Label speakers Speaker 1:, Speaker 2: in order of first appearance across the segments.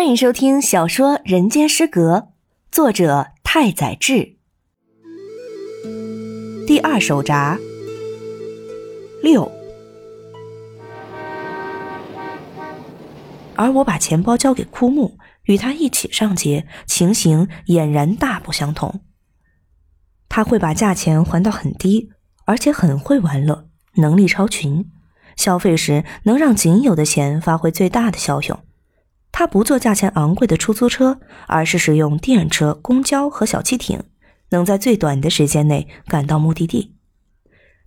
Speaker 1: 欢迎收听小说《人间失格》，作者太宰治。第二手札六。而我把钱包交给枯木，与他一起上街，情形俨然大不相同。他会把价钱还到很低，而且很会玩乐，能力超群，消费时能让仅有的钱发挥最大的效用。他不坐价钱昂贵的出租车，而是使用电车、公交和小汽艇，能在最短的时间内赶到目的地。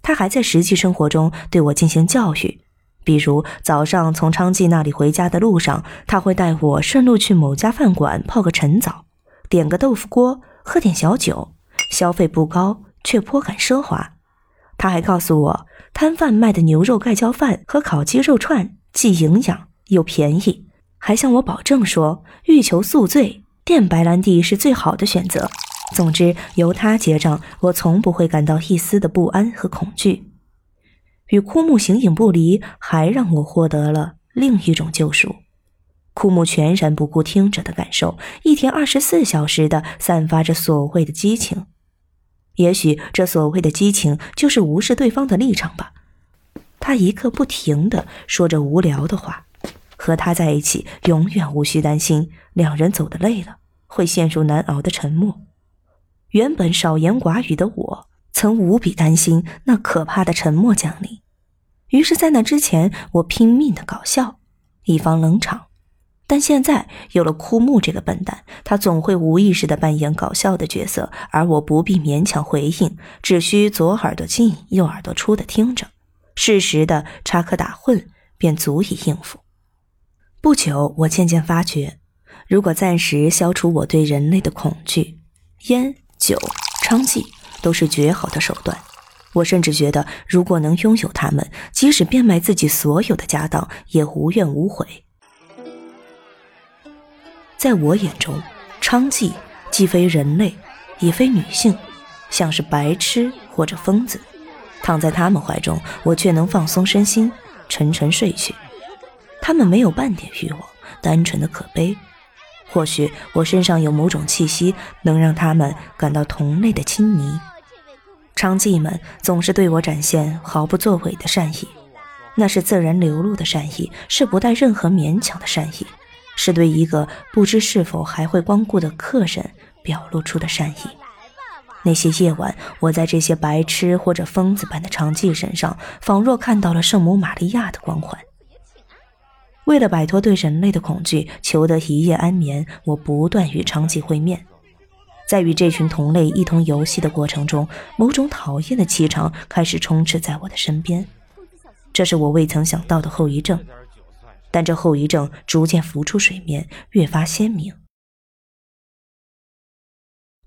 Speaker 1: 他还在实际生活中对我进行教育，比如早上从昌记那里回家的路上，他会带我顺路去某家饭馆泡个晨早，点个豆腐锅，喝点小酒，消费不高却颇感奢华。他还告诉我，摊贩卖的牛肉盖浇饭和烤鸡肉串既营养又便宜。还向我保证说，欲求宿醉，电白兰地是最好的选择。总之，由他结账，我从不会感到一丝的不安和恐惧。与枯木形影不离，还让我获得了另一种救赎。枯木全然不顾听者的感受，一天二十四小时的散发着所谓的激情。也许这所谓的激情，就是无视对方的立场吧。他一刻不停的说着无聊的话。和他在一起，永远无需担心两人走得累了会陷入难熬的沉默。原本少言寡语的我，曾无比担心那可怕的沉默降临。于是，在那之前，我拼命的搞笑，以防冷场。但现在有了枯木这个笨蛋，他总会无意识的扮演搞笑的角色，而我不必勉强回应，只需左耳朵进右耳朵出的听着，适时的插科打诨，便足以应付。不久，我渐渐发觉，如果暂时消除我对人类的恐惧，烟酒娼妓都是绝好的手段。我甚至觉得，如果能拥有它们，即使变卖自己所有的家当，也无怨无悔。在我眼中，娼妓既非人类，也非女性，像是白痴或者疯子。躺在他们怀中，我却能放松身心，沉沉睡去。他们没有半点欲望，单纯的可悲。或许我身上有某种气息，能让他们感到同类的亲昵。娼妓们总是对我展现毫不作为的善意，那是自然流露的善意，是不带任何勉强的善意，是对一个不知是否还会光顾的客人表露出的善意。那些夜晚，我在这些白痴或者疯子般的娼妓身上，仿若看到了圣母玛利亚的光环。为了摆脱对人类的恐惧，求得一夜安眠，我不断与娼妓会面。在与这群同类一同游戏的过程中，某种讨厌的气场开始充斥在我的身边。这是我未曾想到的后遗症，但这后遗症逐渐浮出水面，越发鲜明。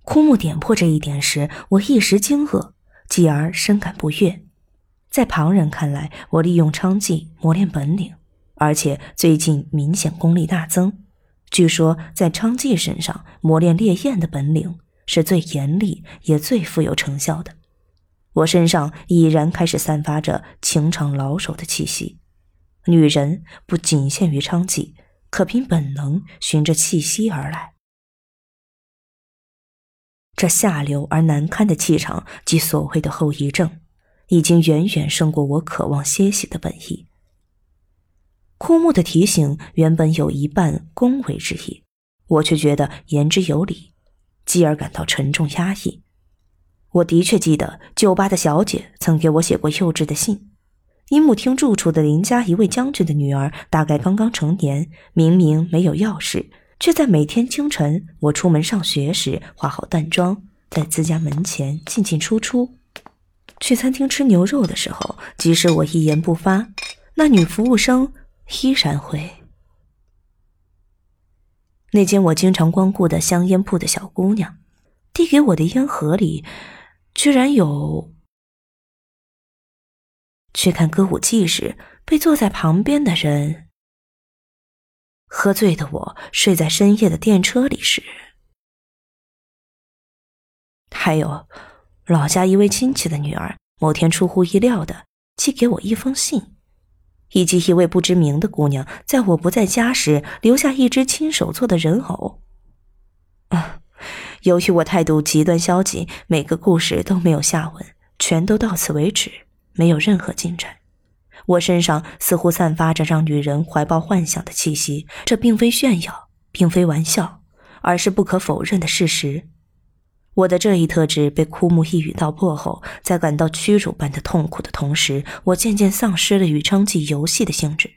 Speaker 1: 枯木点破这一点时，我一时惊愕，继而深感不悦。在旁人看来，我利用娼妓磨练本领。而且最近明显功力大增，据说在娼妓身上磨练烈焰的本领是最严厉也最富有成效的。我身上已然开始散发着情场老手的气息。女人不仅限于娼妓，可凭本能循着气息而来。这下流而难堪的气场及所谓的后遗症，已经远远胜过我渴望歇息的本意。枯木的提醒原本有一半恭维之意，我却觉得言之有理，继而感到沉重压抑。我的确记得酒吧的小姐曾给我写过幼稚的信。樱木厅住处的邻家一位将军的女儿，大概刚刚成年，明明没有钥匙，却在每天清晨我出门上学时化好淡妆，在自家门前进进出出。去餐厅吃牛肉的时候，即使我一言不发，那女服务生。依然会。那间我经常光顾的香烟铺的小姑娘，递给我的烟盒里，居然有。去看歌舞伎时，被坐在旁边的人。喝醉的我睡在深夜的电车里时，还有老家一位亲戚的女儿，某天出乎意料的寄给我一封信。以及一位不知名的姑娘在我不在家时留下一只亲手做的人偶。啊，由于我态度极端消极，每个故事都没有下文，全都到此为止，没有任何进展。我身上似乎散发着让女人怀抱幻想的气息，这并非炫耀，并非玩笑，而是不可否认的事实。我的这一特质被枯木一语道破后，在感到屈辱般的痛苦的同时，我渐渐丧失了与娼妓游戏的兴致。